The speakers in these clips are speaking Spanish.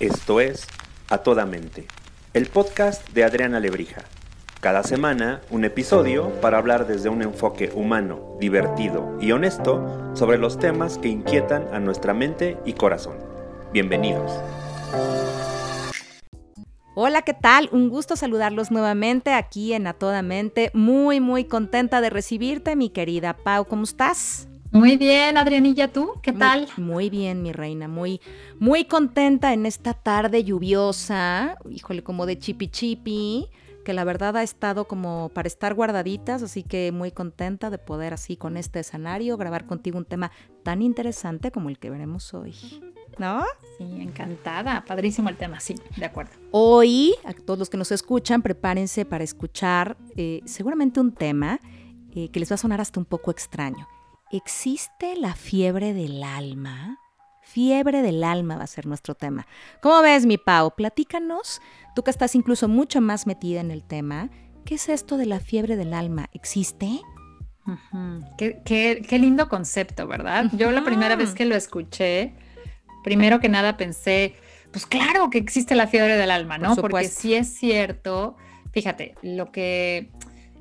Esto es A Toda Mente, el podcast de Adriana Lebrija. Cada semana un episodio para hablar desde un enfoque humano, divertido y honesto sobre los temas que inquietan a nuestra mente y corazón. Bienvenidos. Hola, ¿qué tal? Un gusto saludarlos nuevamente aquí en A Toda Mente. Muy, muy contenta de recibirte, mi querida Pau. ¿Cómo estás? Muy bien, Adrianilla, ¿tú? ¿Qué tal? Muy, bien, mi reina, muy, muy contenta en esta tarde lluviosa, híjole, como de chipi chipi, que la verdad ha estado como para estar guardaditas, así que muy contenta de poder así con este escenario grabar contigo un tema tan interesante como el que veremos hoy. ¿No? Sí, encantada. Padrísimo el tema, sí, de acuerdo. Hoy, a todos los que nos escuchan, prepárense para escuchar eh, seguramente un tema eh, que les va a sonar hasta un poco extraño. ¿Existe la fiebre del alma? Fiebre del alma va a ser nuestro tema. ¿Cómo ves, mi Pau? Platícanos, tú que estás incluso mucho más metida en el tema, ¿qué es esto de la fiebre del alma? ¿Existe? qué, lindo concepto, ¿verdad? Yo la primera vez que lo escuché, primero que nada pensé, pues claro que existe la fiebre del alma, ¿no? Porque sí es cierto, fíjate, lo que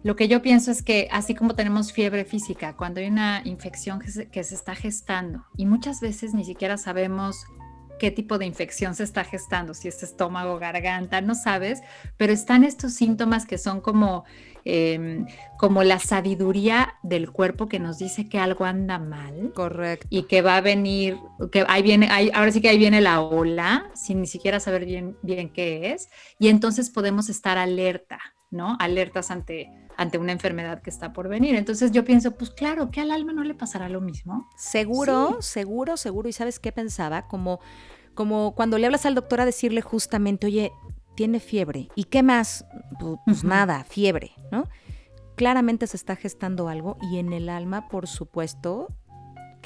lo que yo pienso es que así como tenemos fiebre física, cuando hay una infección que se, está gestando y muchas veces ni siquiera sabemos qué tipo de infección se está gestando, si es estómago, garganta, no sabes, pero están estos síntomas que son como, em, como la sabiduría del cuerpo que nos dice que algo anda mal. Correcto. Y que va a venir, que ahí viene, ahora sí que ahí viene la ola, sin ni siquiera saber bien, bien qué es, y entonces podemos estar alerta, ¿no? Alertas ante ante una enfermedad que está por venir. Entonces yo pienso, pues claro, que al alma no le pasará lo mismo. Seguro, seguro, seguro. ¿Y sabes qué pensaba? Como, como cuando le hablas al doctor a decirle justamente, oye, tiene fiebre. ¿Y qué más? Pues, nada, fiebre, ¿no? Claramente se está gestando algo y en el alma, por supuesto,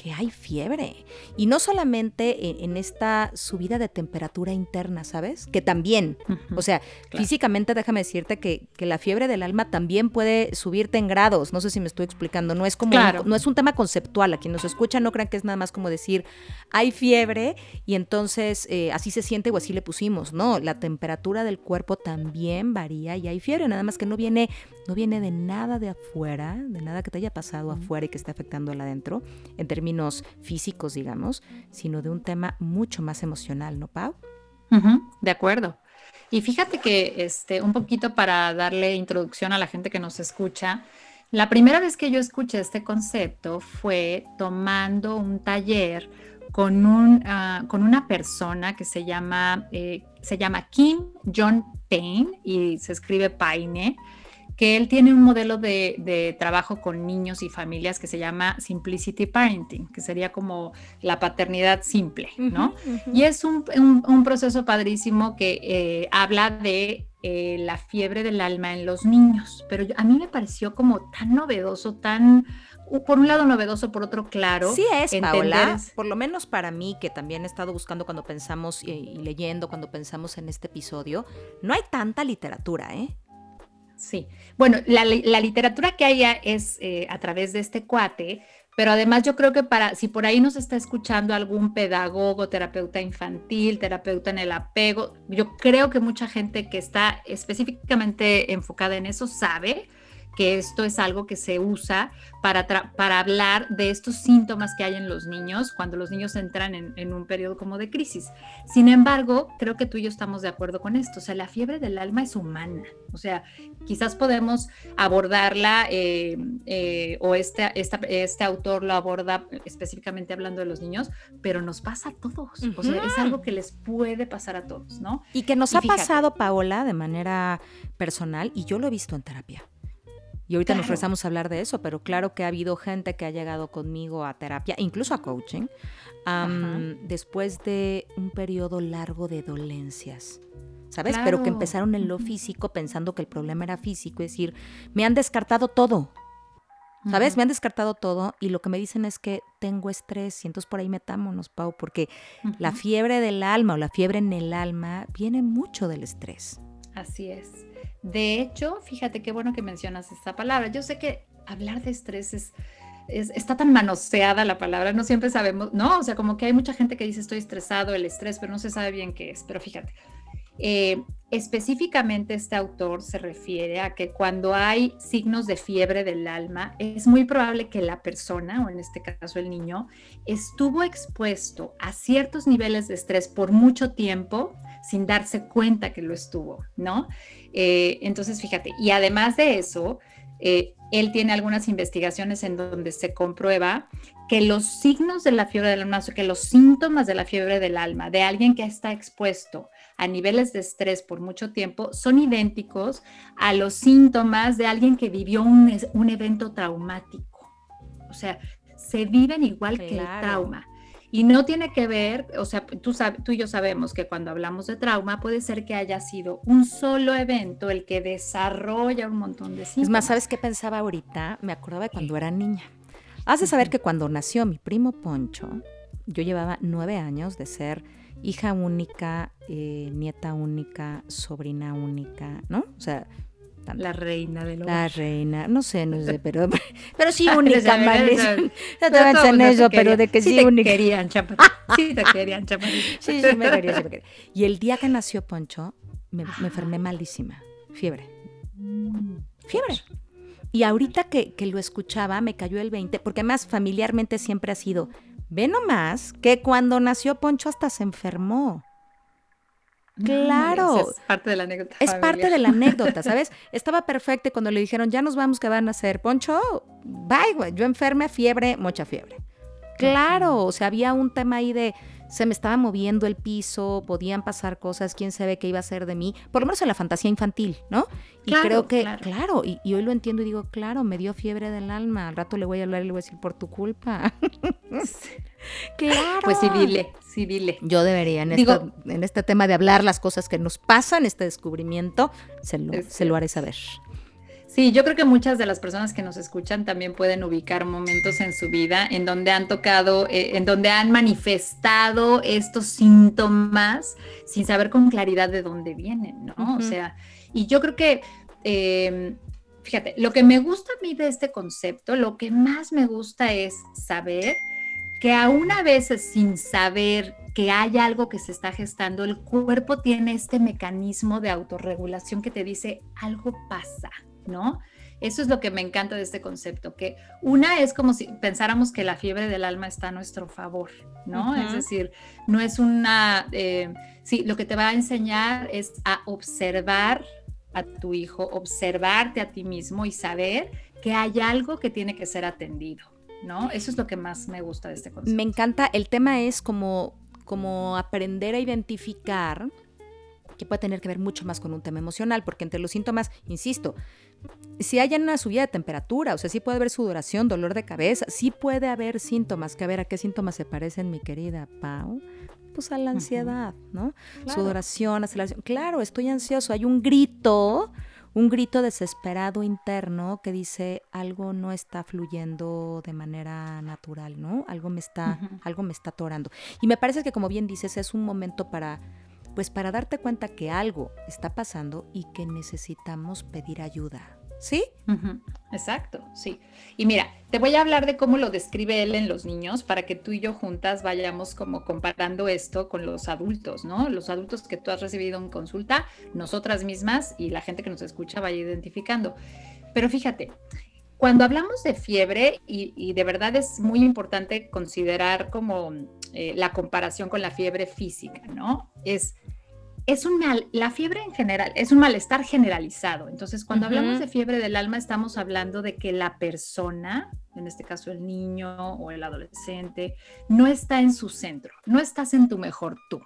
que hay fiebre. Y no solamente en, esta subida de temperatura interna, ¿sabes? Que también, o sea, físicamente déjame decirte que, que, la fiebre del alma también puede subirte en grados. No sé si me estoy explicando. No es como, no es un tema conceptual. A quien nos escucha no crean que es nada más como decir, hay fiebre y entonces eh, así se siente o así le pusimos. No, la temperatura del cuerpo también varía y hay fiebre. Nada más que no viene, no viene de nada de afuera, de nada que te haya pasado afuera y que esté afectando al adentro. En términos físicos, digamos, sino de un tema mucho más emocional, ¿no, Pau? de acuerdo. Y fíjate que este, un poquito para darle introducción a la gente que nos escucha, la primera vez que yo escuché este concepto fue tomando un taller con, un, ah, con una persona que se llama, eh, se llama Kim John Payne y se escribe Paine que él tiene un modelo de, trabajo con niños y familias que se llama Simplicity Parenting, que sería como la paternidad simple, ¿no? Y es un, proceso padrísimo que eh, habla de eh, la fiebre del alma en los niños, pero a mí me pareció como tan novedoso, tan por un lado novedoso, por otro claro. Sí es, Paola, por lo menos para mí, que también he estado buscando cuando pensamos y leyendo, cuando pensamos en este episodio, no hay tanta literatura, ¿eh? Sí, bueno, la, literatura que haya es eh, a través de este cuate, pero además yo creo que para, si por ahí nos está escuchando algún pedagogo, terapeuta infantil, terapeuta en el apego, yo creo que mucha gente que está específicamente enfocada en eso sabe que esto es algo que se usa para, para hablar de estos síntomas que hay en los niños cuando los niños entran en, un periodo como de crisis. Sin embargo, creo que tú y yo estamos de acuerdo con esto. O sea, la fiebre del alma es humana. O sea, quizás podemos abordarla eh, eh, o este, este autor lo aborda específicamente hablando de los niños, pero nos pasa a todos. O sea, es algo que les puede pasar a todos, ¿no? Y que nos ha pasado, Paola, de manera personal, y yo lo he visto en terapia Y ahorita nos rezamos a hablar de eso, pero claro que ha habido gente que ha llegado conmigo a terapia, incluso a coaching, después de un periodo largo de dolencias. ¿Sabes? Pero que empezaron en lo físico pensando que el problema era físico, es decir, me han descartado todo. ¿Sabes? Me han descartado todo y lo que me dicen es que tengo estrés y entonces por ahí metámonos, Pau, porque la fiebre del alma o la fiebre en el alma viene mucho del estrés. Así es. De hecho, fíjate qué bueno que mencionas esta palabra. Yo sé que hablar de estrés es, está tan manoseada la palabra, no siempre sabemos, ¿no? O sea, como que hay mucha gente que dice estoy estresado, el estrés, pero no se sabe bien qué es. Pero fíjate, eh, específicamente este autor se refiere a que cuando hay signos de fiebre del alma, es muy probable que la persona, o en este caso el niño, estuvo expuesto a ciertos niveles de estrés por mucho tiempo sin darse cuenta que lo estuvo, ¿no? Eh, entonces, fíjate, y además de eso, eh, él tiene algunas investigaciones en donde se comprueba que los signos de la fiebre del alma, o que los síntomas de la fiebre del alma de alguien que está expuesto a niveles de estrés por mucho tiempo son idénticos a los síntomas de alguien que vivió un, evento traumático. O sea, se viven igual que el trauma. Y no tiene que ver, o sea, tú, tú y yo sabemos que cuando hablamos de trauma puede ser que haya sido un solo evento el que desarrolla un montón de síntomas. Es más, ¿sabes qué pensaba ahorita? Me acordaba de cuando era niña. Has saber que cuando nació mi primo Poncho, yo llevaba nueve años de ser hija única, eh, nieta única, sobrina única, ¿no? O sea, la reina de los. La reina, no sé, no sé, pero, pero sí única, Maris. No te avanzas en eso, pero de que sí, sí única. Te querían, Sí te querían. Sí, sí me querían, sí me querían. Y el día que nació Poncho, me, me enfermé malísima. Fiebre. Fiebre. Y ahorita que, que lo escuchaba, me cayó el 20, porque además familiarmente siempre ha sido Ve nomás que cuando nació Poncho hasta se enfermó. Claro. es parte de la anécdota. Es parte de la anécdota, ¿sabes? Estaba perfecto y cuando le dijeron, ya nos vamos, que van a hacer? Poncho, bye, güey. Yo enferme, fiebre, mucha fiebre. Claro, o sea, había un tema ahí de se me estaba moviendo el piso, podían pasar cosas, quién sabe qué iba a ser de mí, por lo menos en la fantasía infantil, ¿no? Y creo que, claro, y, hoy lo entiendo y digo, claro, me dio fiebre del alma, al rato le voy a hablar y le voy a decir, por tu culpa. claro. Pues sí, dile, sí, dile. Yo debería, en, digo, en este tema de hablar las cosas que nos pasan, este descubrimiento, se lo, se lo haré saber. Sí, yo creo que muchas de las personas que nos escuchan también pueden ubicar momentos en su vida en donde han tocado, eh, en donde han manifestado estos síntomas sin saber con claridad de dónde vienen, ¿no? O sea, y yo creo que, em, fíjate, lo que me gusta a mí de este concepto, lo que más me gusta es saber que aún a veces sin saber que hay algo que se está gestando, el cuerpo tiene este mecanismo de autorregulación que te dice algo pasa, ¿no? Eso es lo que me encanta de este concepto, que una es como si pensáramos que la fiebre del alma está a nuestro favor, ¿no? Es decir, no es una, eh, sí, lo que te va a enseñar es a observar a tu hijo, observarte a ti mismo y saber que hay algo que tiene que ser atendido, ¿no? Eso es lo que más me gusta de este concepto. Me encanta, el tema es como, como aprender a identificar que puede tener que ver mucho más con un tema emocional, porque entre los síntomas, insisto, si hay una subida de temperatura, o sea, sí puede haber sudoración, dolor de cabeza, sí puede haber síntomas, que a ver, ¿a qué síntomas se parecen, mi querida Pau? Pues a la ansiedad, ¿no? Sudoración, aceleración. Claro, estoy ansioso, hay un grito, un grito desesperado interno que dice algo no está fluyendo de manera natural, ¿no? Algo me está, algo me está atorando. Y me parece que como bien dices, es un momento para pues para darte cuenta que algo está pasando y que necesitamos pedir ayuda. ¿Sí? Exacto, sí. Y mira, te voy a hablar de cómo lo describe él en los niños para que tú y yo juntas vayamos como comparando esto con los adultos, ¿no? Los adultos que tú has recibido en consulta, nosotras mismas y la gente que nos escucha vaya identificando. Pero fíjate, cuando hablamos de fiebre, y, de verdad es muy importante considerar como eh, la comparación con la fiebre física, ¿no? Es es un mal, la fiebre en general es un malestar generalizado. Entonces, cuando hablamos de fiebre del alma, estamos hablando de que la persona, en este caso el niño o el adolescente, no está en su centro, no estás en tu mejor tú.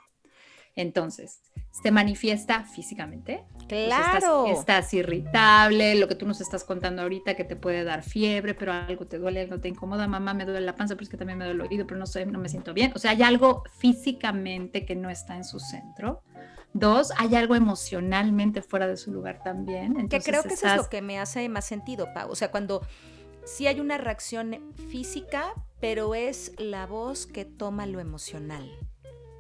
Entonces, se manifiesta físicamente. Claro. estás, irritable, lo que tú nos estás contando ahorita, que te puede dar fiebre, pero algo te duele, algo te incomoda, mamá, me duele la panza, pero es que también me duele el oído, pero no sé, no me siento bien. O sea, hay algo físicamente que no está en su centro. Dos, hay algo emocionalmente fuera de su lugar también. Entonces, que creo que eso es lo que me hace más sentido, Pau. O sea, cuando sí hay una reacción física, pero es la voz que toma lo emocional.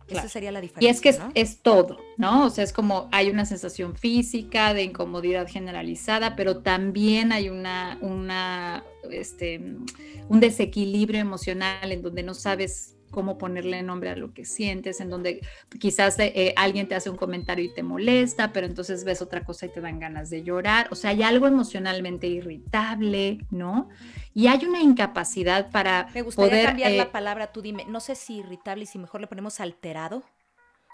Esa sería la diferencia. Y es que es, todo, ¿no? O sea, es como hay una sensación física de incomodidad generalizada, pero también hay una, una, este, un desequilibrio emocional en donde no sabes cómo ponerle nombre a lo que sientes, en donde quizás eh, alguien te hace un comentario y te molesta, pero entonces ves otra cosa y te dan ganas de llorar. O sea, hay algo emocionalmente irritable, ¿no? Y hay una incapacidad para. Me gustaría cambiar la eh, palabra, tú dime, no sé si irritable y si mejor le ponemos alterado.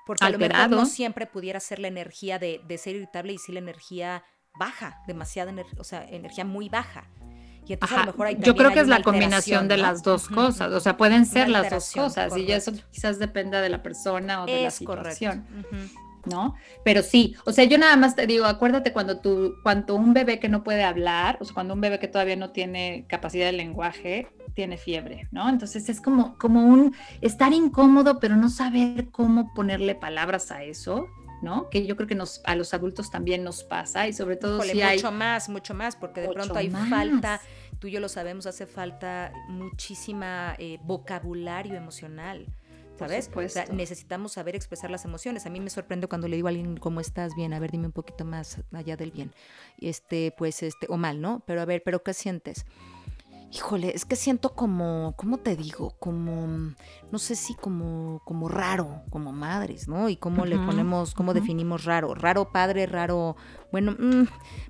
Porque a lo mejor no siempre pudiera ser la energía de, de ser irritable y sí la energía baja, demasiada, o sea, energía muy baja. Y entonces a lo mejor hay Yo creo que es la combinación de las dos cosas, o sea, pueden ser las dos cosas y eso quizás dependa de la persona o de la situación. ¿No? Pero sí, o sea, yo nada más te digo, acuérdate cuando tú, cuando un bebé que no puede hablar, o sea, cuando un bebé que todavía no tiene capacidad de lenguaje, tiene fiebre, ¿no? Entonces es como, como un estar incómodo, pero no saber cómo ponerle palabras a eso, ¿no? Que yo creo que nos, a los adultos también nos pasa y sobre todo si hay... Mucho más, mucho más, porque de pronto hay falta, tú y yo lo sabemos, hace falta muchísima eh, vocabulario emocional. ¿Sabes? O sea, necesitamos saber expresar las emociones. A mí me sorprende cuando le digo a alguien, ¿cómo estás? Bien, a ver, dime un poquito más allá del bien. Este, pues, este, o mal, ¿no? Pero a ver, ¿pero qué sientes? Híjole, es que siento como, ¿cómo te digo? Como, no sé si como, como raro, como madres, ¿no? Y cómo le ponemos, cómo definimos raro. Raro padre, raro, bueno, mm,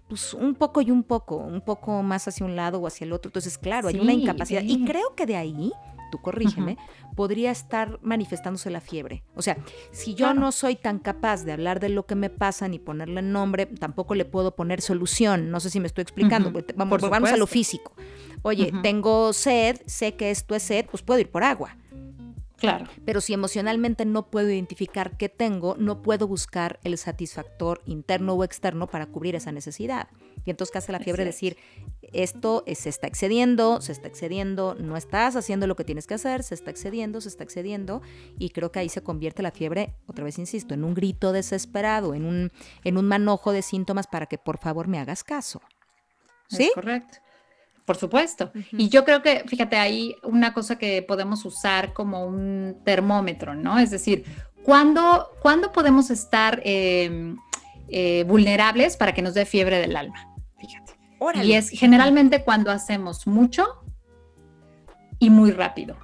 pues un poco y un poco, un poco más hacia un lado o hacia el otro. Entonces, claro, hay una incapacidad. Y creo que de ahí, tú corrígeme, podría estar manifestándose la fiebre. O sea, si yo no soy tan capaz de hablar de lo que me pasa ni ponerle nombre, tampoco le puedo poner solución. No sé si me estoy explicando. Vamos, vamos a lo físico. Oye, tengo sed, sé que esto es sed, pues puedo ir por agua. Claro. Pero si emocionalmente no puedo identificar qué tengo, no puedo buscar el satisfactor interno o externo para cubrir esa necesidad. Y entonces, ¿qué hace la fiebre? Decir, esto se está excediendo, se está excediendo, no estás haciendo lo que tienes que hacer, se está excediendo, se está excediendo. Y creo que ahí se convierte la fiebre, otra vez insisto, en un grito desesperado, en un, en un manojo de síntomas para que por favor me hagas caso. ¿Sí? correcto. Por supuesto. Y yo creo que, fíjate, hay una cosa que podemos usar como un termómetro, ¿no? Es decir, ¿cuándo, podemos estar em, eh, vulnerables para que nos dé fiebre del alma? Y es generalmente cuando hacemos mucho y muy rápido.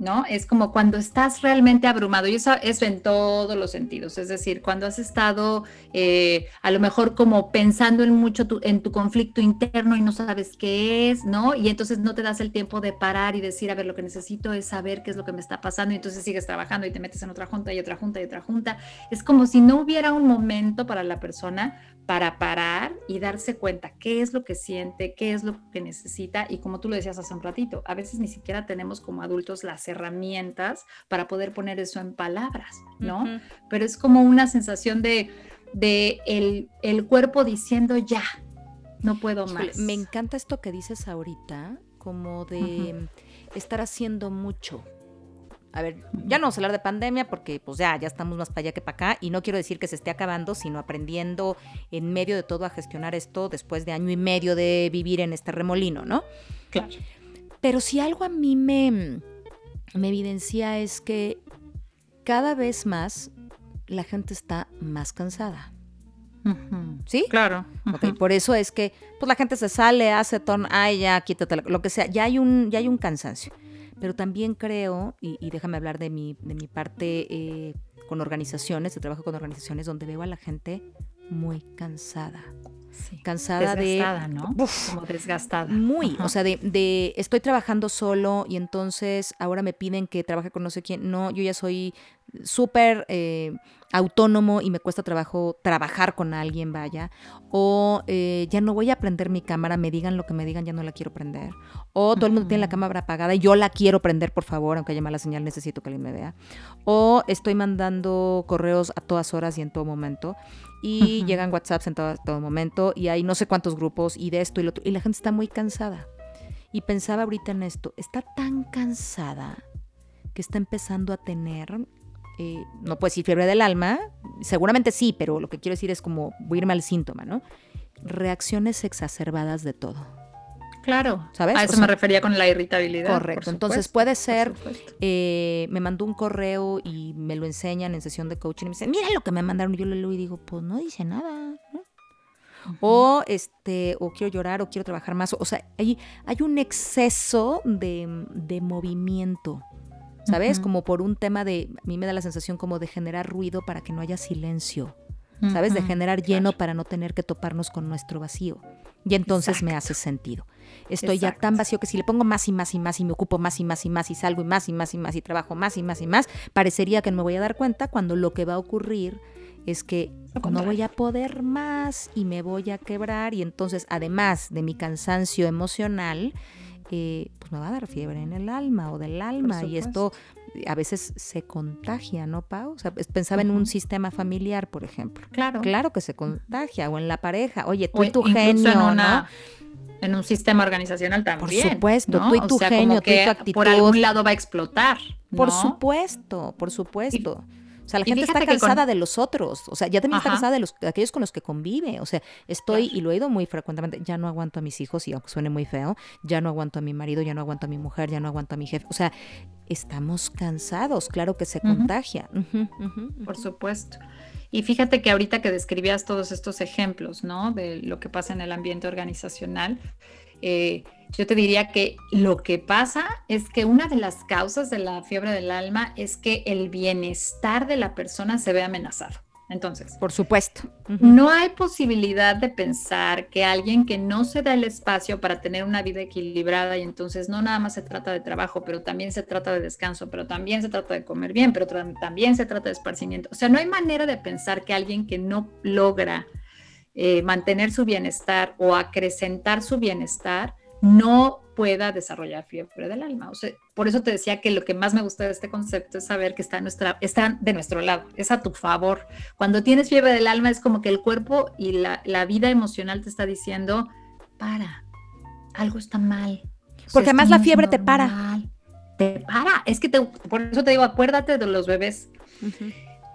¿No? Es como cuando estás realmente abrumado y eso, es en todos los sentidos, es decir, cuando has estado eh, a lo mejor como pensando en mucho en tu conflicto interno y no sabes qué es, ¿no? Y entonces no te das el tiempo de parar y decir, a ver, lo que necesito es saber qué es lo que me está pasando y entonces sigues trabajando y te metes en otra junta y otra junta y otra junta. Es como si no hubiera un momento para la persona para parar y darse cuenta qué es lo que siente, qué es lo que necesita y como tú lo decías hace un ratito, a veces ni siquiera tenemos como adultos las herramientas para poder poner eso en palabras, ¿no? Pero es como una sensación de, de el, el cuerpo diciendo ya, no puedo más. Me encanta esto que dices ahorita, como de estar haciendo mucho, a ver, ya no vamos a hablar de pandemia porque pues ya, ya estamos más para allá que para acá y no quiero decir que se esté acabando, sino aprendiendo en medio de todo a gestionar esto después de año y medio de vivir en este remolino, ¿no? Claro. Pero si algo a mí me, me evidencia es que cada vez más la gente está más cansada. ¿Sí? Claro. por eso es que pues la gente se sale, hace ton, ay, ya, quítate, lo que sea, ya hay un, ya hay un cansancio pero también creo, y, déjame hablar de mi, de mi parte eh, con organizaciones, de trabajo con organizaciones, donde veo a la gente muy cansada. Cansada desgastada, de... ¿no? Como desgastada. Muy, o sea, de, de, estoy trabajando solo y entonces ahora me piden que trabaje con no sé quién. No, yo ya soy súper... Eh, autónomo y me cuesta trabajo trabajar con alguien, vaya, o eh, ya no voy a prender mi cámara, me digan lo que me digan, ya no la quiero prender, o todo el mundo tiene la cámara apagada y yo la quiero prender, por favor, aunque haya mala señal, necesito que alguien me vea, o estoy mandando correos a todas horas y en todo momento, y llegan WhatsApps en todo, todo momento, y hay no sé cuántos grupos, y de esto y lo otro, y la gente está muy cansada. Y pensaba ahorita en esto, está tan cansada que está empezando a tener eh, no puedo decir fiebre del alma, seguramente sí, pero lo que quiero decir es como voy a irme al síntoma, ¿no? Reacciones exacerbadas de todo. Claro, ¿sabes? A eso me refería con la irritabilidad. Correcto, entonces puede ser, eh, me mandó un correo y me lo enseñan en sesión de coaching y me dicen, mira lo que me mandaron, y yo lo leo y digo, pues no dice nada, ¿no? O este, o quiero llorar, o quiero trabajar más. O sea, hay, hay un exceso de, de movimiento. ¿sabes? Como por un tema de, a mí me da la sensación como de generar ruido para que no haya silencio, ¿sabes? De generar lleno para no tener que toparnos con nuestro vacío. Y entonces me hace sentido. Estoy ya tan vacío que si le pongo más y más y más y me ocupo más y más y más y salgo y más y más y más y trabajo más y más y más, parecería que no me voy a dar cuenta cuando lo que va a ocurrir es que no voy a poder más y me voy a quebrar y entonces además de mi cansancio emocional, pues me va a dar fiebre en el alma o del alma y esto a veces se contagia, ¿no, Pau? O sea, pensaba en un sistema familiar, por ejemplo. Claro. Claro que se contagia o en la pareja. Oye, tú y tu genio, en ¿no? En un sistema organizacional también. Por supuesto, tú y tu genio, tú y tu actitud. Por algún lado va a explotar. Por supuesto, por supuesto. O sea, la gente está cansada de los otros. O sea, ya también está cansada de, los, aquellos con los que convive. O sea, estoy, y lo he oído muy frecuentemente, ya no aguanto a mis hijos, y aunque suene muy feo, ya no aguanto a mi marido, ya no aguanto a mi mujer, ya no aguanto a mi jefe. O sea, estamos cansados, claro que se contagia. Por supuesto. Y fíjate que ahorita que describías todos estos ejemplos, ¿no? De lo que pasa en el ambiente organizacional, eh, yo te diría que lo que pasa es que una de las causas de la fiebre del alma es que el bienestar de la persona se ve amenazado. Entonces, por supuesto, no hay posibilidad de pensar que alguien que no se da el espacio para tener una vida equilibrada y entonces no nada más se trata de trabajo, pero también se trata de descanso, pero también se trata de comer bien, pero también se trata de esparcimiento. O sea, no hay manera de pensar que alguien que no logra eh, mantener su bienestar o acrecentar su bienestar no pueda desarrollar fiebre del alma. O sea, por eso te decía que lo que más me gusta de este concepto es saber que está, nuestra, está de nuestro lado, es a tu favor. Cuando tienes fiebre del alma es como que el cuerpo y la, vida emocional te está diciendo, para, algo está mal. Porque además la fiebre te para. Te para. Es que te, por eso te digo, acuérdate de los bebés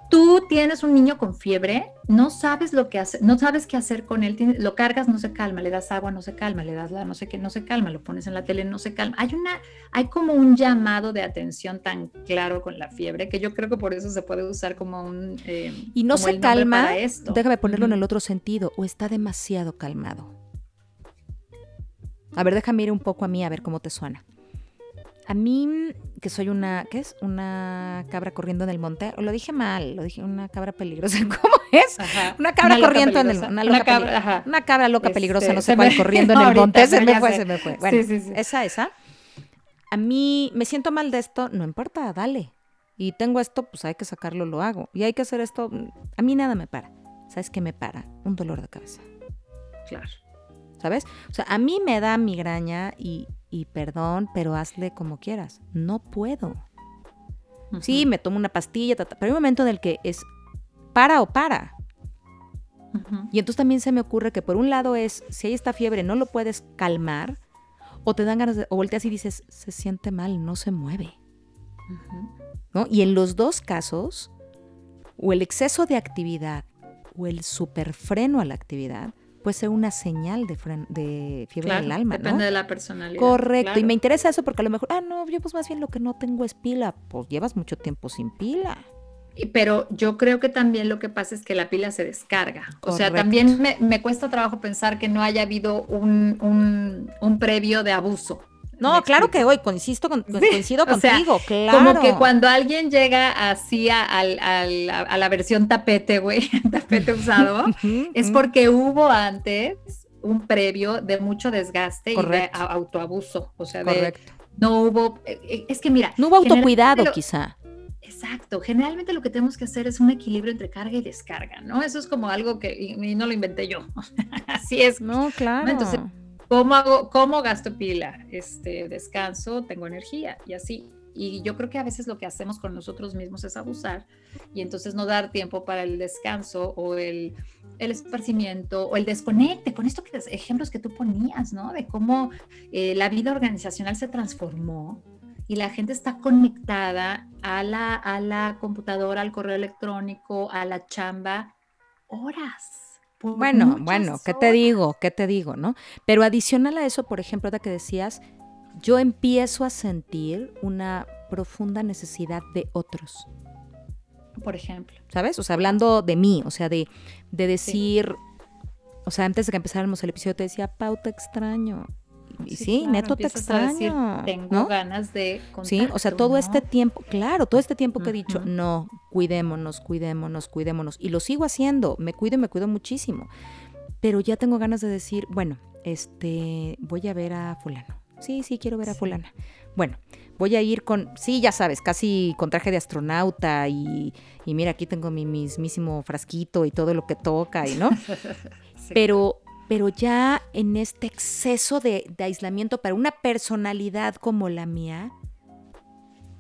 tú tienes un niño con fiebre, no sabes lo que hacer, no sabes qué hacer con él, lo cargas, no se calma, le das agua, no se calma, le das la no sé qué, no se calma, lo pones en la tele, no se calma. Hay una, hay como un llamado de atención tan claro con la fiebre que yo creo que por eso se puede usar como un eh, y no se calma. Déjame ponerlo en el otro sentido, o está demasiado calmado. A ver, déjame ir un poco a mí a ver cómo te suena. A mí, que soy una, ¿qué es? Una cabra corriendo en el monte. O lo dije mal, lo dije una cabra peligrosa. ¿Cómo es? Una cabra corriendo en el monte. Una, cabra, una cabra loca este, peligrosa, no sé cuál, corriendo en el monte. Se me fue, se me fue. Bueno, esa, esa. A mí me siento mal de esto, no importa, dale. Y tengo esto, pues hay que sacarlo, lo hago. Y hay que hacer esto, a mí nada me para. ¿Sabes qué me para? Un dolor de cabeza. Claro. ¿Sabes? O sea, a mí me da migraña y y perdón, pero hazle como quieras. No puedo. Sí, me tomo una pastilla, pero hay un momento en el que es para o para. Y entonces también se me ocurre que por un lado es, si hay esta fiebre, no lo puedes calmar, o te dan ganas de, o volteas y dices, se siente mal, no se mueve. ¿No? Y en los dos casos, o el exceso de actividad, o el superfreno a la actividad, puede ser una señal de, de fiebre del alma, depende de la personalidad. Correcto, y me interesa eso porque a lo mejor, ah, no, yo pues más bien lo que no tengo es pila, pues llevas mucho tiempo sin pila. Pero yo creo que también lo que pasa es que la pila se descarga. O sea, también me, cuesta trabajo pensar que no haya habido un, un previo de abuso. No, claro que hoy coincido, con, coincido contigo, claro. Como que cuando alguien llega así a, la versión tapete, güey, tapete usado, es porque hubo antes un previo de mucho desgaste y de autoabuso. O sea, no hubo, eh, eh, es que mira. No hubo autocuidado, quizá. Exacto, generalmente lo que tenemos que hacer es un equilibrio entre carga y descarga, ¿no? Eso es como algo que y, no lo inventé yo, así es. No, claro. Entonces, ¿cómo hago, cómo gasto pila? Este, descanso, tengo energía y así. Y yo creo que a veces lo que hacemos con nosotros mismos es abusar y entonces no dar tiempo para el descanso o el, el esparcimiento o el desconecte, con estos ejemplos que tú ponías, ¿no? De cómo eh, la vida organizacional se transformó y la gente está conectada a la, a la computadora, al correo electrónico, a la chamba, horas. Bueno, bueno, ¿qué te digo? ¿Qué te digo, no? Pero adicional a eso, por ejemplo, de que decías, yo empiezo a sentir una profunda necesidad de otros. Por ejemplo. ¿Sabes? O sea, hablando de mí, o sea, de, de decir, o sea, antes de que empezáramos el episodio te decía, pauta extraño. Y sí, neto te extraño. tengo ganas de Sí, o sea, todo este tiempo, claro, todo este tiempo que he dicho, no, cuidémonos, cuidémonos, cuidémonos. Y lo sigo haciendo, me cuido y me cuido muchísimo. Pero ya tengo ganas de decir, bueno, este, voy a ver a fulano. Sí, sí, quiero ver a fulana. Bueno, voy a ir con, sí, ya sabes, casi con traje de astronauta y, y mira, aquí tengo mi mismísimo frasquito y todo lo que toca y no. Pero pero ya en este exceso de, aislamiento para una personalidad como la mía,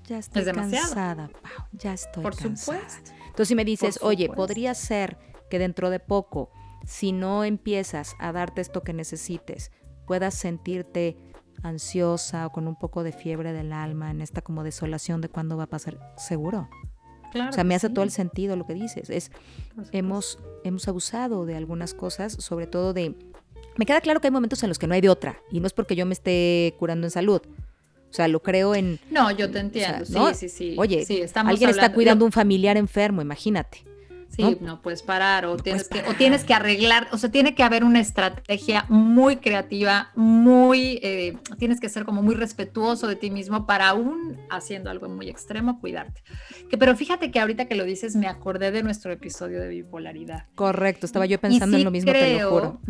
ya estoy cansada, ya estoy Por supuesto. Entonces si me dices, oye, podría ser que dentro de poco, si no empiezas a darte esto que necesites, puedas sentirte ansiosa o con un poco de fiebre del alma en esta como desolación de cuándo va a pasar, seguro o sea, me hace todo el sentido lo que dices. Es, hemos, hemos abusado de algunas cosas, sobre todo de... Me queda claro que hay momentos en los que no hay de otra, y no es porque yo me esté curando en salud. O sea, lo creo en... No, yo te entiendo, sí, sí, sí. Oye, alguien está cuidando a un familiar enfermo, imagínate. Sí, ¿no? puedes parar o, tienes que, o tienes que arreglar, o sea, tiene que haber una estrategia muy creativa, muy, eh, tienes que ser como muy respetuoso de ti mismo para aún haciendo algo muy extremo, cuidarte. Que, pero fíjate que ahorita que lo dices, me acordé de nuestro episodio de bipolaridad. Correcto, estaba yo pensando en lo mismo, te lo juro.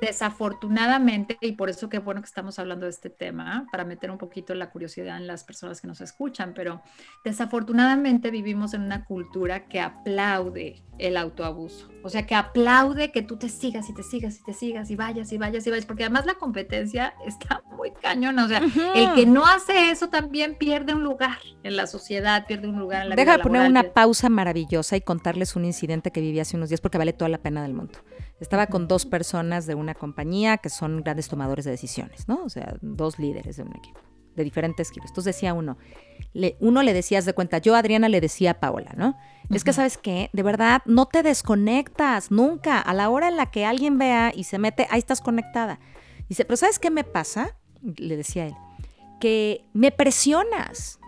Desafortunadamente, y por eso qué bueno que estamos hablando de este tema, para meter un poquito la curiosidad en las personas que nos escuchan, pero desafortunadamente vivimos en una cultura que aplaude el autoabuso. O sea, que aplaude que tú te sigas y te sigas y te sigas y vayas y vayas y vayas, porque además la competencia está muy cañona. O sea, el que no hace eso también pierde un lugar en la sociedad, pierde un lugar en la Deja de poner una pausa maravillosa y contarles un incidente que viví hace unos días porque vale toda la pena del mundo. Estaba con dos personas de una compañía que son grandes tomadores de decisiones, ¿no? O sea, dos líderes de un equipo de diferentes kilos. Entonces decía uno, le, uno le decías de cuenta, yo Adriana le decía a Paola, ¿no? Es que sabes qué, de verdad, no te desconectas nunca. A la hora en la que alguien vea y se mete, ahí estás conectada. Dice, pero ¿sabes qué me pasa? Le decía él, que me presionas.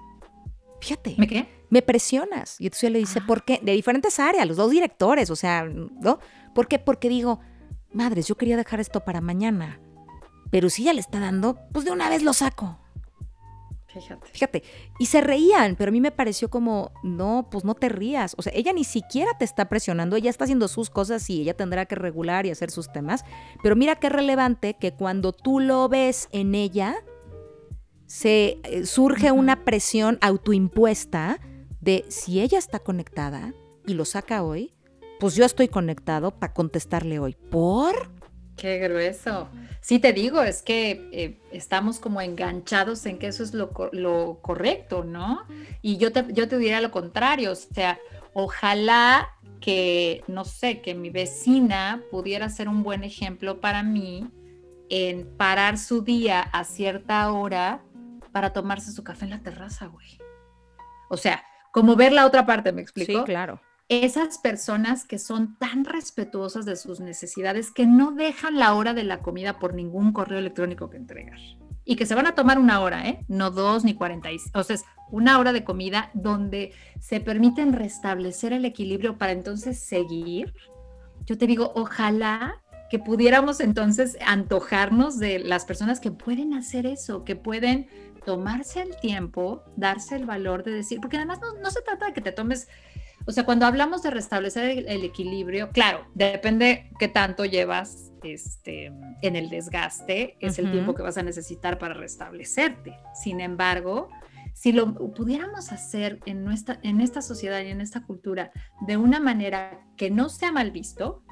Fíjate. ¿Me qué? Me presionas. Y entonces él le dice, ah. ¿por qué? De diferentes áreas, los dos directores, o sea, ¿no? ¿Por qué? Porque digo, madres, yo quería dejar esto para mañana. Pero si ya le está dando, pues de una vez lo saco. Fíjate. Fíjate. Y se reían, pero a mí me pareció como, no, pues no te rías. O sea, ella ni siquiera te está presionando, ella está haciendo sus cosas y ella tendrá que regular y hacer sus temas. Pero mira qué relevante que cuando tú lo ves en ella, se eh, surge una presión autoimpuesta de si ella está conectada y lo saca hoy, pues yo estoy conectado para contestarle hoy. ¿Por? Qué grueso. Sí, te digo, es que eh, estamos como enganchados en que eso es lo, correcto, ¿no? Y yo te, yo te diría lo contrario, o sea, ojalá que, no sé, que mi vecina pudiera ser un buen ejemplo para mí en parar su día a cierta hora para tomarse su café en la terraza, güey. O sea, como ver la otra parte, ¿me explico? Sí, claro esas personas que son tan respetuosas de sus necesidades que no dejan la hora de la comida por ningún correo electrónico que entregar. Y que se van a tomar una hora, ¿eh? No dos ni cuarenta. O sea, una hora de comida donde se permiten restablecer el equilibrio para entonces seguir. Yo te digo, ojalá que pudiéramos entonces antojarnos de las personas que pueden hacer eso, que pueden tomarse el tiempo, darse el valor de decir, porque además no, no se trata de que te tomes o sea, cuando hablamos de restablecer el, equilibrio, claro, depende qué tanto llevas este, en el desgaste, es el tiempo que vas a necesitar para restablecerte. Sin embargo, si lo pudiéramos hacer en, nuestra, en esta sociedad y en esta cultura de una manera que no sea mal visto,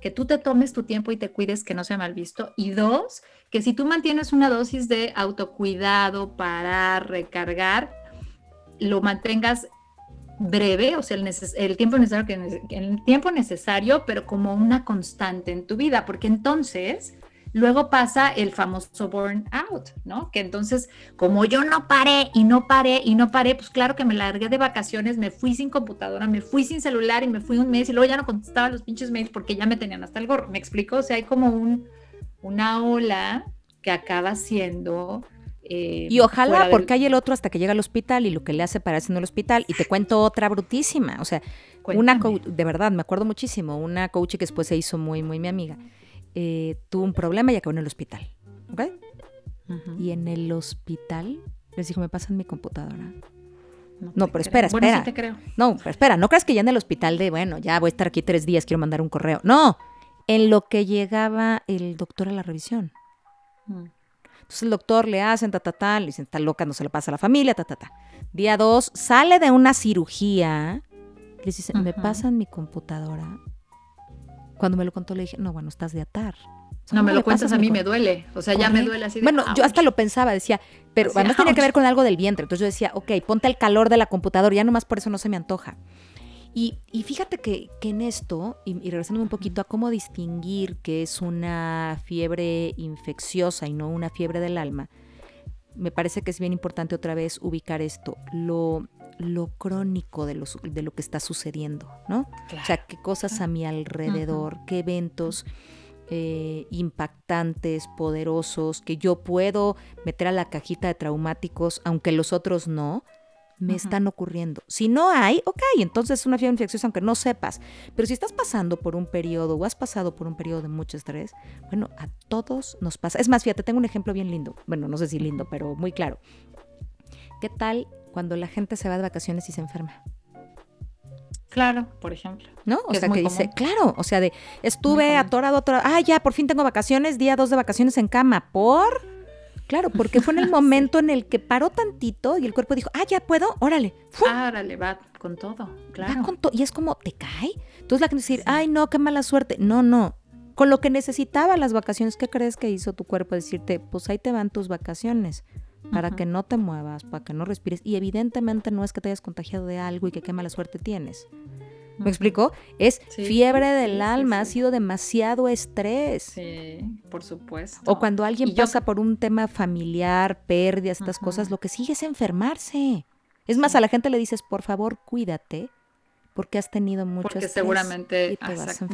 que tú te tomes tu tiempo y te cuides que no sea mal visto. Y dos, que si tú mantienes una dosis de autocuidado para recargar, lo mantengas breve, o sea, el, tiempo necesario, que, el tiempo necesario, pero como una constante en tu vida, porque entonces Luego pasa el famoso burnout, ¿no? Que entonces, como yo no paré y no paré y no paré, pues claro que me largué de vacaciones, me fui sin computadora, me fui sin celular y me fui un mes y luego ya no contestaba los pinches mails porque ya me tenían hasta el gorro. ¿Me explico? O sea, hay como un, una ola que acaba siendo... Eh, y ojalá, porque hay el otro hasta que llega al hospital y lo que le hace para en el hospital. Y te cuento otra brutísima. O sea, una de verdad, me acuerdo muchísimo, una coach que después se hizo muy, muy mi amiga eh, tuvo un problema y acabó en el hospital. ¿Ok? Y en el hospital les dijo, me pasan mi computadora. No, pero espera, espera. te creo. No, pero espera, no creas que ya en el hospital de, bueno, ya voy a estar aquí tres días, quiero mandar un correo. No, en lo que llegaba el doctor a la revisión. Mm. Entonces el doctor le hacen, ta, ta, ta, le dicen, está loca, no se le pasa a la familia, ta, ta, ta. Día dos, sale de una cirugía, le dicen, me pasan mi computadora cuando me lo contó le dije, no, bueno, estás de atar. no me lo cuentas, a mí me duele. O sea, ya me duele así de, Bueno, yo hasta lo pensaba, decía, pero además tenía que ver con algo del vientre. Entonces yo decía, ok, ponte el calor de la computadora, ya nomás por eso no se me antoja. Y, fíjate que, en esto, y, y regresando un poquito a cómo distinguir que es una fiebre infecciosa y no una fiebre del alma, me parece que es bien importante otra vez ubicar esto. Lo, lo crónico de, de lo que está sucediendo, ¿no? o sea, qué cosas a mi alrededor, qué eventos eh, impactantes, poderosos, que yo puedo meter a la cajita de traumáticos, aunque los otros no, me están ocurriendo. Si no hay, ok, entonces es una fiebre infecciosa aunque no sepas. Pero si estás pasando por un periodo o has pasado por un periodo de mucho estrés, bueno, a todos nos pasa. Es más, fíjate, tengo un ejemplo bien lindo. Bueno, no sé si lindo, pero muy claro. ¿Qué tal cuando la gente se va de vacaciones y se enferma. Claro, por ejemplo. ¿No? O sea, que dice, claro, o sea, de estuve atorado, atorado, ah, ya, por fin tengo vacaciones, día dos de vacaciones en cama, ¿por? Claro, porque fue en el momento en el que paró tantito y el cuerpo dijo, ah, ya puedo, órale. Ah, órale, va con todo, claro. con y es como, ¿te cae? Entonces la gente dice, ay, no, qué mala suerte. No, no. Con lo que necesitaba las vacaciones, ¿qué crees que hizo tu cuerpo? Decirte, pues ahí te van tus vacaciones para que no te muevas, para que no respires. Y evidentemente no es que te hayas contagiado de algo y que qué mala suerte tienes. ¿Me explico? Es fiebre del alma, ha sido demasiado estrés. Sí, por supuesto. O cuando alguien pasa por un tema familiar, pérdidas, estas cosas, lo que sigue es enfermarse. Es más, a la gente le dices, por favor, cuídate, porque has tenido mucho Porque seguramente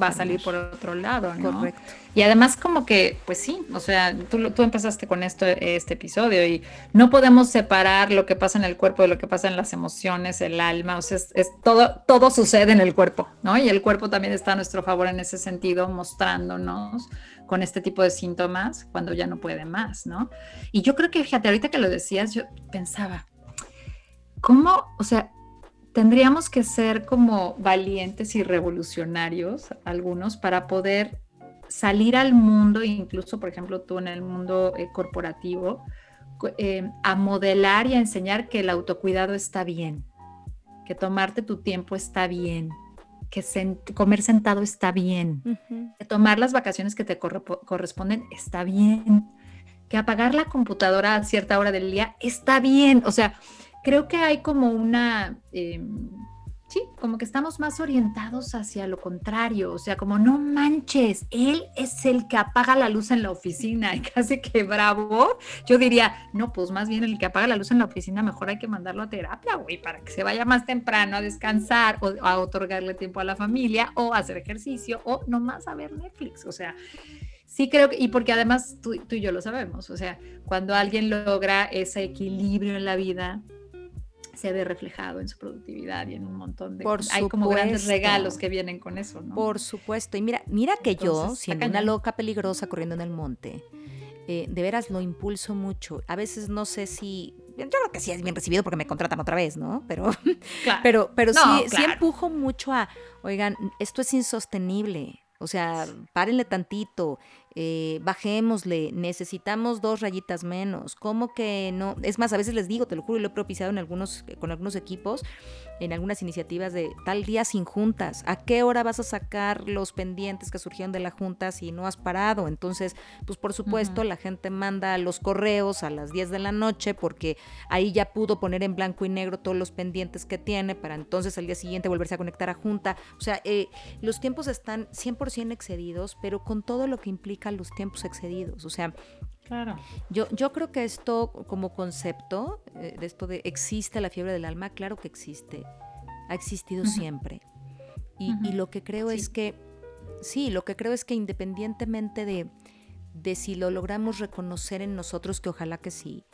va a salir por otro lado, ¿no? Correcto. Y además como que, pues sí, o sea, tú, tú empezaste con esto, este episodio y no podemos separar lo que pasa en el cuerpo de lo que pasa en las emociones, el alma, o sea, es, todo, todo sucede en el cuerpo, ¿no? Y el cuerpo también está a nuestro favor en ese sentido, mostrándonos con este tipo de síntomas cuando ya no puede más, ¿no? Y yo creo que, fíjate, ahorita que lo decías, yo pensaba, ¿cómo, o sea, tendríamos que ser como valientes y revolucionarios algunos para poder salir al mundo, incluso por ejemplo tú en el mundo eh, corporativo, eh, a modelar y a enseñar que el autocuidado está bien, que tomarte tu tiempo está bien, que comer sentado está bien, que tomar las vacaciones que te corresponden está bien, que apagar la computadora a cierta hora del día está bien, o sea, creo que hay como una, em, sí, como que estamos más orientados hacia lo contrario, o sea, como no manches, él es el que apaga la luz en la oficina y casi que bravo, yo diría, no, pues más bien el que apaga la luz en la oficina, mejor hay que mandarlo a terapia, güey, para que se vaya más temprano a descansar o a otorgarle tiempo a la familia o a hacer ejercicio o nomás a ver Netflix, o sea, sí creo que, y porque además tú, tú, y yo lo sabemos, o sea, cuando alguien logra ese equilibrio en la vida, se ve reflejado en su productividad y en un montón de Por hay como grandes regalos que vienen con eso, ¿no? Por supuesto. Y mira, mira que yo, siendo una loca peligrosa corriendo en el monte, eh, de veras lo impulso mucho. A veces no sé si yo creo que sí es bien recibido porque me contratan otra vez, ¿no? Pero, pero, pero sí, sí empujo mucho a, oigan, esto es insostenible. O sea, párenle tantito. Eh, bajémosle, necesitamos dos rayitas menos, ¿cómo que no? Es más, a veces les digo, te lo juro, y lo he propiciado en algunos, con algunos equipos, en algunas iniciativas de tal día sin juntas, ¿a qué hora vas a sacar los pendientes que surgieron de la junta si no has parado? Entonces, pues por supuesto, la gente manda los correos a las 10 de la noche porque ahí ya pudo poner en blanco y negro todos los pendientes que tiene para entonces al día siguiente volverse a conectar a junta. O sea, eh, los tiempos están 100% excedidos, pero con todo lo que implica los tiempos excedidos. O sea, Claro. yo, yo creo que esto como concepto, eh, de esto de existe la fiebre del alma, claro que existe, ha existido siempre. Y, y lo que creo Sí. es que, sí, lo que creo es que independientemente de, de si lo logramos reconocer en nosotros, que ojalá que sí,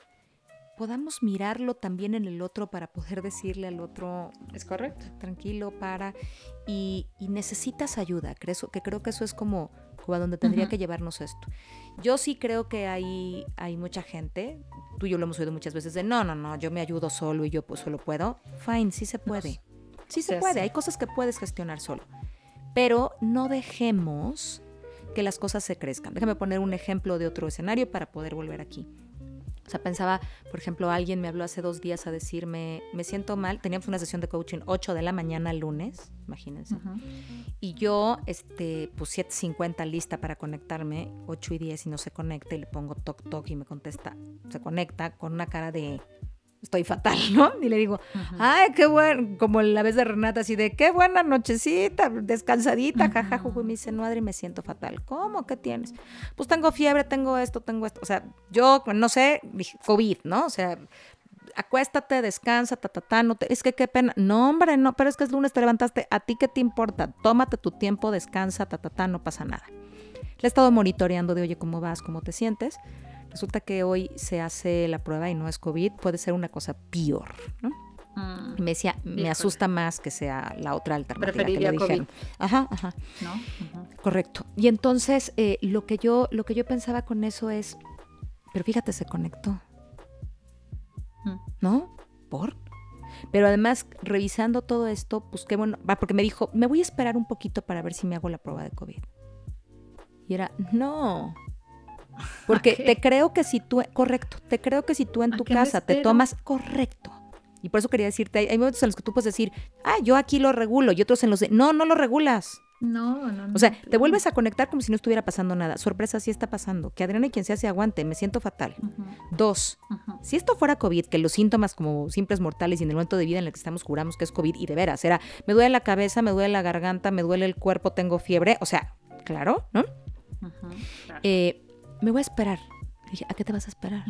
podamos mirarlo también en el otro para poder decirle al otro, Es correcto. tranquilo, para, y, y necesitas ayuda, creo, que creo que eso es como, a donde tendría que llevarnos esto. Yo sí creo que hay, hay mucha gente, tú y yo lo hemos oído muchas veces, de no, no, no, yo me ayudo solo y yo pues solo puedo. Fine, sí se puede. Sí se se puede, hace. hay cosas que puedes gestionar solo. Pero no dejemos que las cosas se crezcan. Déjame poner un ejemplo de otro escenario para poder volver aquí. O sea, pensaba, por ejemplo, alguien me habló hace dos días a decirme, me siento mal, teníamos una sesión de coaching 8 de la mañana lunes, imagínense. Y yo, este, pues 7.50 lista para conectarme, 8 y 10 y no se conecta y le pongo toc toc y me contesta, se conecta con una cara de, estoy fatal, ¿no? Y le digo, ay, qué bueno, como la vez de Renata, así de, qué buena nochecita, descansadita, jaja, juju", y me dice, no, Adri, me siento fatal. ¿Cómo? ¿Qué tienes? Pues tengo fiebre, tengo esto, tengo esto. O sea, yo, no sé, COVID, ¿no? O sea, acuéstate, descansa, ta, ta, ta, no te, es que qué pena. No, hombre, no, pero es que es lunes, te levantaste, ¿a ti qué te importa? Tómate tu tiempo, descansa, ta, ta, ta, no pasa nada. Le he estado monitoreando de, oye, ¿cómo vas? ¿Cómo te sientes? Resulta que hoy se hace la prueba y no es COVID, puede ser una cosa peor, ¿no? Mm, Y me decía, me Híjole. asusta más que sea la otra alternativa que Preferiría le dijeron. Ajá, ajá, ¿no? Correcto. Y entonces eh, lo que yo lo que yo pensaba con eso es, pero fíjate, se conectó, Mm. ¿no? ¿Por? Pero además, revisando todo esto, pues qué bueno, va, porque me dijo, me voy a esperar un poquito para ver si me hago la prueba de COVID. Y era, no. Porque te creo que si tú, correcto, te creo que si tú en ¿A tu casa te tomas, correcto. Y por eso quería decirte, hay, hay momentos en los que tú puedes decir, ah, yo aquí lo regulo, y otros en los de, no, no lo regulas. No, no, O sea, no, te vuelves a conectar como si no estuviera pasando nada. Sorpresa, sí está pasando. Que Adriana y quien sea se aguante, me siento fatal. Dos, si esto fuera COVID, que los síntomas como simples mortales y en el momento de vida en el que estamos juramos que es COVID y de veras, era, me duele la cabeza, me duele la garganta, me duele el cuerpo, tengo fiebre, o sea, claro, ¿no? Claro. Eh, me voy a esperar. Dije, ¿a qué te vas a esperar?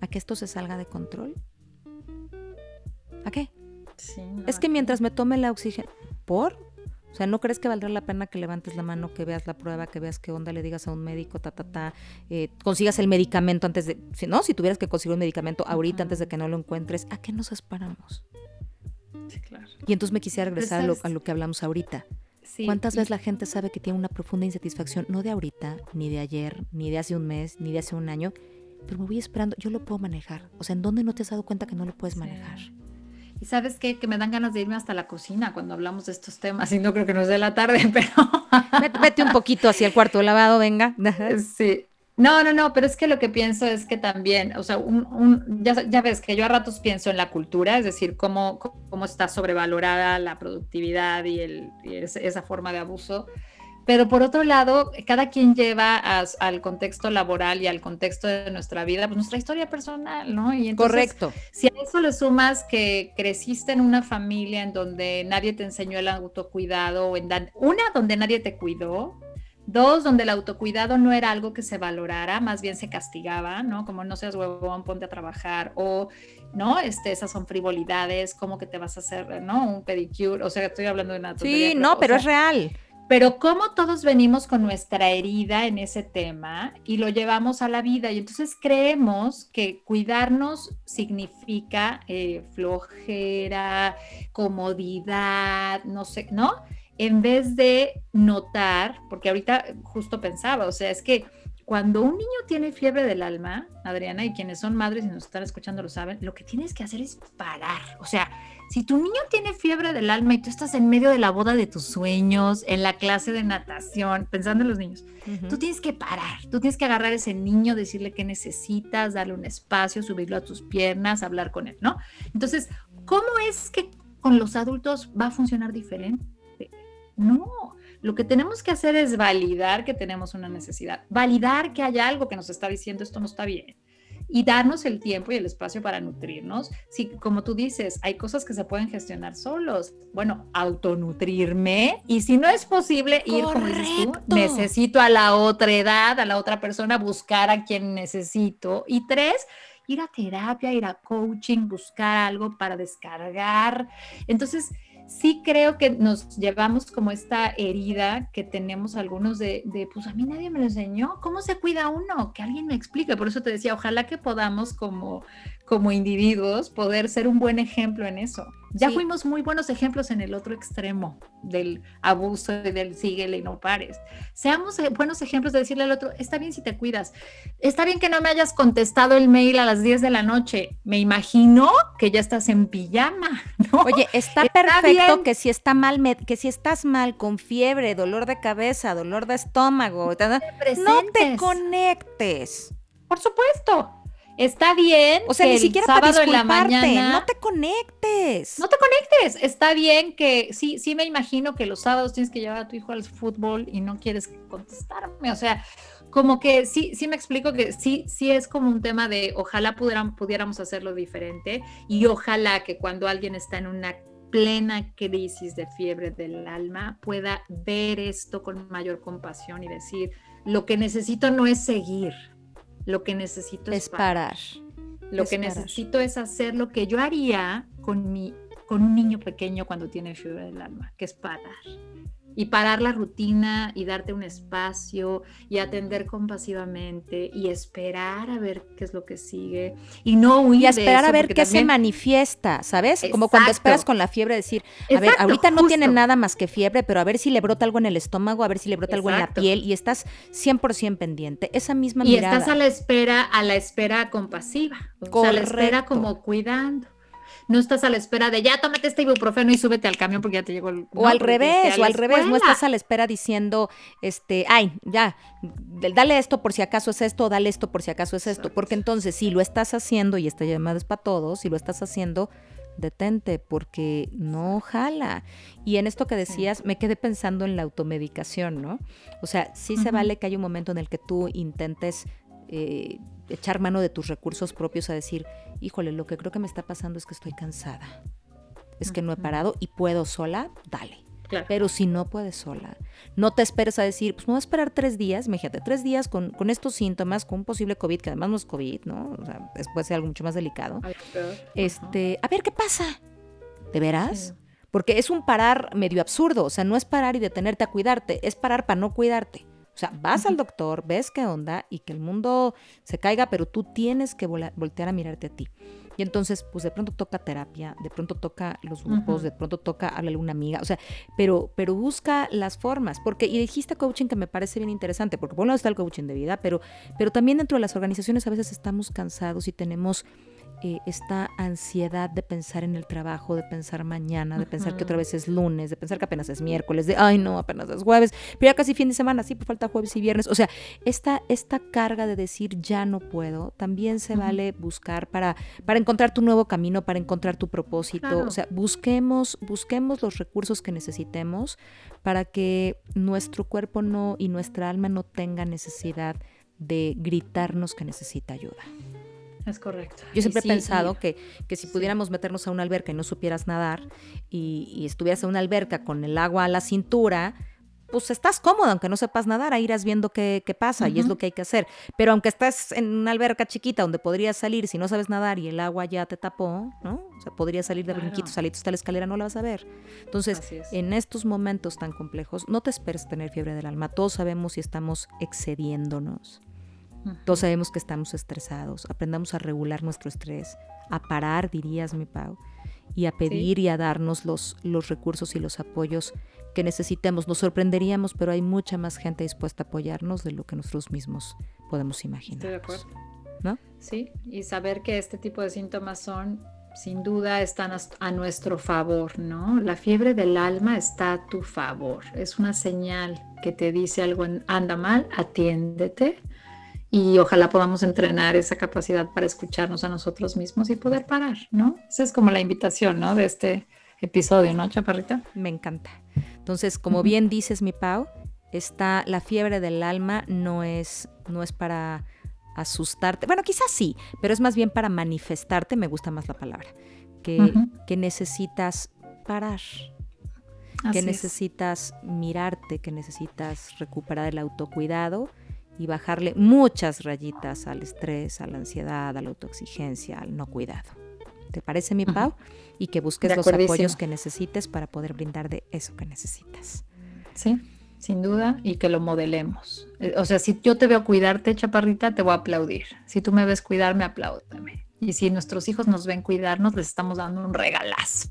¿A que esto se salga de control? ¿A qué? Sí, no, Es que mientras me tome el oxígeno, ¿por? O sea, ¿no crees que valdrá la pena que levantes la mano, que veas la prueba, que veas qué onda, le digas a un médico, ta, ta, ta, eh, consigas el medicamento antes de, si no, si tuvieras que conseguir un medicamento ahorita antes de que no lo encuentres, ¿a qué nos esperamos? Sí, claro. Y entonces me quisiera regresar a lo, a lo que hablamos ahorita. Sí, ¿Cuántas veces la gente sabe que tiene una profunda insatisfacción, no de ahorita, ni de ayer, ni de hace un mes, ni de hace un año, pero me voy esperando, yo lo puedo manejar. O sea, ¿en dónde no te has dado cuenta que no lo puedes Sí. manejar? Y sabes qué? Que me dan ganas de irme hasta la cocina cuando hablamos de estos temas. Y no creo que nos dé la tarde, pero Vete, vete un poquito hacia el cuarto lavado, venga. sí. No, no, no, pero es que lo que pienso es que también, o sea, un, un- ya, ya ves que yo a ratos pienso en la cultura, es decir, cómo, cómo está sobrevalorada la productividad y, el, y ese- esa forma de abuso. Pero por otro lado, cada quien lleva a- al contexto laboral y al contexto de nuestra vida, pues nuestra historia personal, ¿no? Y entonces, Correcto. Si a eso le sumas que creciste en una familia en donde nadie te enseñó el autocuidado, en una donde nadie te cuidó, dos donde el autocuidado no era algo que se valorara, más bien se castigaba, ¿no? Como no seas huevón, ponte a trabajar, o, ¿no? Este, esas son frivolidades, ¿cómo que te vas a hacer, ¿no? Un pedicure, o sea, estoy hablando de una tontería, Sí, no, pero sea, es real. pero como todos venimos con nuestra herida en ese tema y lo llevamos a la vida y entonces creemos que cuidarnos significa eh, flojera, comodidad, no sé, ¿no? En vez de notar, porque ahorita justo pensaba, o sea, es que cuando un niño tiene fiebre del alma, Adriana, y quienes son madres y nos están escuchando lo saben, lo que tienes que hacer es parar, o sea, Si tu niño tiene fiebre del alma y tú estás en medio de la boda de tus sueños, en la clase de natación, pensando en los niños, tú tienes que parar, tú tienes que agarrar a ese niño, decirle qué necesitas, darle un espacio, subirlo a tus piernas, hablar con él, ¿no? Entonces, ¿cómo es que con los adultos va a funcionar diferente? No, lo que tenemos que hacer es validar que tenemos una necesidad, validar que hay algo que nos está diciendo esto no está bien y darnos el tiempo y el espacio para nutrirnos. Si, como tú dices, hay cosas que se pueden gestionar solos. Bueno, autonutrirme y si no es posible ir, como dices tú, necesito a la otra edad, a la otra persona, buscar a quien necesito. Y tres, ir a terapia, ir a coaching, buscar algo para descargar. Entonces, sí creo que nos llevamos como esta herida que tenemos algunos de, de, pues a mí nadie me lo enseñó, ¿cómo se cuida uno? Que alguien me explique. Por eso te decía, ojalá que podamos como como individuos poder ser un buen ejemplo en eso. Ya fuimos muy buenos ejemplos en el otro extremo del abuso y del síguele y no pares. Seamos eh, buenos ejemplos de decirle al otro, está bien si te cuidas, está bien que no me hayas contestado el mail a las 10 de la noche, me imagino que ya estás en pijama, ¿no? Oye, está, perfecto que si está mal, que si estás mal con fiebre, dolor de cabeza, dolor de estómago, no te conectes. Por supuesto, Está bien. O sea, ni siquiera para en la mañana. No te conectes. No te conectes. Está bien que sí, sí me imagino que los sábados tienes que llevar a tu hijo al fútbol y no quieres contestarme. O sea, como que sí, sí me explico que sí, sí es como un tema de ojalá pudieran, pudiéramos hacerlo diferente y ojalá que cuando alguien está en una plena crisis de fiebre del alma pueda ver esto con mayor compasión y decir, lo que necesito no es seguir, lo que necesito es, parar. Lo que necesito es hacer lo que yo haría con, mi, con un niño pequeño cuando tiene fiebre del alma, que es parar. Y parar la rutina y darte un espacio y atender compasivamente y esperar a ver qué es lo que sigue. Y no huir y esperar a ver qué se manifiesta, ¿sabes? Como cuando esperas con la fiebre decir, a ver, ahorita no tiene nada más que fiebre, pero a ver si le brota algo en el estómago, a ver si le brota algo en la piel y estás 100% pendiente. Esa misma y estás a la espera, a la espera compasiva, o sea, a la espera como cuidando no estás a la espera de ya tómate este ibuprofeno y súbete al camión porque ya te llegó el. O al revés, o al revés, no estás a la espera diciendo, este, ay, ya, dale esto por si acaso es esto, dale esto por si acaso es esto. Porque entonces, si lo estás haciendo, y esta llamada es para todos, si lo estás haciendo, detente, porque no jala. Y en esto que decías, me quedé pensando en la automedicación, ¿no? O sea, sí se vale que hay un momento en el que tú intentes eh, echar mano de tus recursos propios a decir, híjole, lo que creo que me está pasando es que estoy cansada, es que no he parado y puedo sola, dale. Pero si no puedes sola, no te esperes a decir, pues me voy a esperar tres días, imagínate, tres días con, con estos síntomas, con un posible COVID, que además no es COVID, ¿no? O sea, puede ser algo mucho más delicado. este, a ver qué pasa. ¿De veras? Porque es un parar medio absurdo, o sea, no es parar y detenerte a cuidarte, es parar para no cuidarte. O sea, vas al doctor, ves qué onda y que el mundo se caiga, pero tú tienes que voltear a mirarte a ti. Y entonces, pues de pronto toca terapia, de pronto toca los grupos, de pronto toca hablarle a una amiga, o sea, pero, pero busca las formas, porque, y dijiste coaching que me parece bien interesante, porque por un lado está el coaching de vida, pero, pero también dentro de las organizaciones a veces estamos cansados y tenemos eh, esta ansiedad de pensar en el trabajo, de pensar mañana, de pensar que otra vez es lunes, de pensar que apenas es miércoles, de ay no, apenas es jueves, pero ya casi fin de semana, sí, pues falta jueves y viernes. O sea, esta, esta carga de decir ya no puedo, también se vale buscar para, para encontrar tu nuevo camino, para encontrar tu propósito. O sea, busquemos, busquemos los recursos que necesitemos para que nuestro cuerpo no y nuestra alma no tenga necesidad de gritarnos que necesita ayuda. Es correcto. Yo siempre he pensado que, que, si pudiéramos meternos a una alberca y no supieras nadar y, estuvieras en una alberca con el agua a la cintura, pues estás cómodo, aunque no sepas nadar, ahí irás viendo qué, qué pasa y es lo que hay que hacer. Pero aunque estás en una alberca chiquita donde podrías salir si no sabes nadar y el agua ya te tapó, ¿no? O sea, podrías salir de brinquito, salir hasta la escalera, no la vas a ver. Entonces, en estos momentos tan complejos, no te esperes tener fiebre del alma. Todos sabemos si estamos excediéndonos. Todos sabemos que estamos estresados. Aprendamos a regular nuestro estrés, a parar, dirías mi Pau, y a pedir y a darnos los, los recursos y los apoyos que necesitemos. Nos sorprenderíamos, pero hay mucha más gente dispuesta a apoyarnos de lo que nosotros mismos podemos imaginar. Estoy de acuerdo. ¿No? Sí, y saber que este tipo de síntomas son sin duda están a nuestro favor, ¿no? La fiebre del alma está a tu favor. Es una señal que te dice algo anda mal, atiéndete y ojalá podamos entrenar esa capacidad para escucharnos a nosotros mismos y poder parar, ¿no? Esa es como la invitación, ¿no? De este episodio, ¿no, Chaparrita? Me encanta. Entonces, como bien dices, mi Pau, está la fiebre del alma no es, no es para asustarte. Bueno, quizás sí, pero es más bien para manifestarte, me gusta más la palabra, que, que necesitas parar, que necesitas mirarte, que necesitas recuperar el autocuidado y bajarle muchas rayitas al estrés, a la ansiedad, a la autoexigencia, al no cuidado. ¿Te parece, mi Pau? Y que busques los apoyos que necesites para poder brindar de eso que necesitas. Sí sin duda, y que lo modelemos. Eh, o sea, si yo te veo cuidarte, chaparrita, te voy a aplaudir. Si tú me ves cuidarme, apláudame. Y si nuestros hijos nos ven cuidarnos, les estamos dando un regalazo.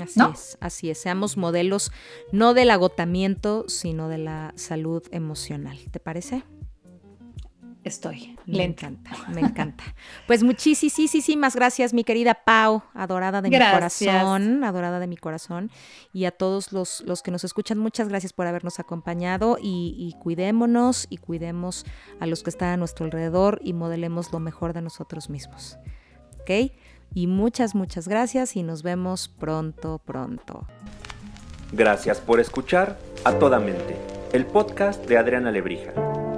Así es, así es. Seamos modelos no del agotamiento, sino de la salud emocional. ¿Te parece? Estoy. Me encanta, me encanta. Pues muchísimas gracias, mi querida Pau, adorada de mi corazón, adorada de mi corazón. Y a todos los, los, que nos escuchan, muchas gracias por habernos acompañado y, y, cuidémonos y cuidemos a los que están a nuestro alrededor y modelemos lo mejor de nosotros mismos. ¿Ok? Y muchas, muchas gracias y nos vemos pronto, pronto. Gracias por escuchar a toda mente, el podcast de Adriana Lebrija.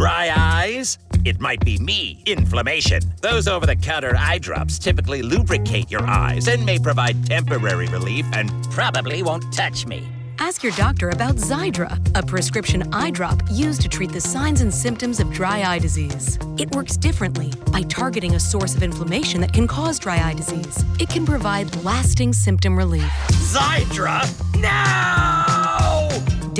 Dry eyes? It might be me, inflammation. Those over the counter eye drops typically lubricate your eyes and may provide temporary relief and probably won't touch me. Ask your doctor about Xydra, a prescription eye drop used to treat the signs and symptoms of dry eye disease. It works differently by targeting a source of inflammation that can cause dry eye disease. It can provide lasting symptom relief. Xydra? No!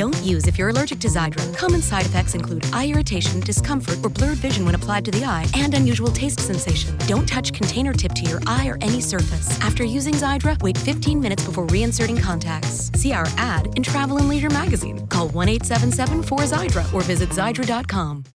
Don't use if you're allergic to Xydra. Common side effects include eye irritation, discomfort, or blurred vision when applied to the eye, and unusual taste sensation. Don't touch container tip to your eye or any surface. After using Xydra, wait 15 minutes before reinserting contacts. See our ad in Travel and Leisure magazine. Call 1 877 4 Xydra or visit Xydra.com.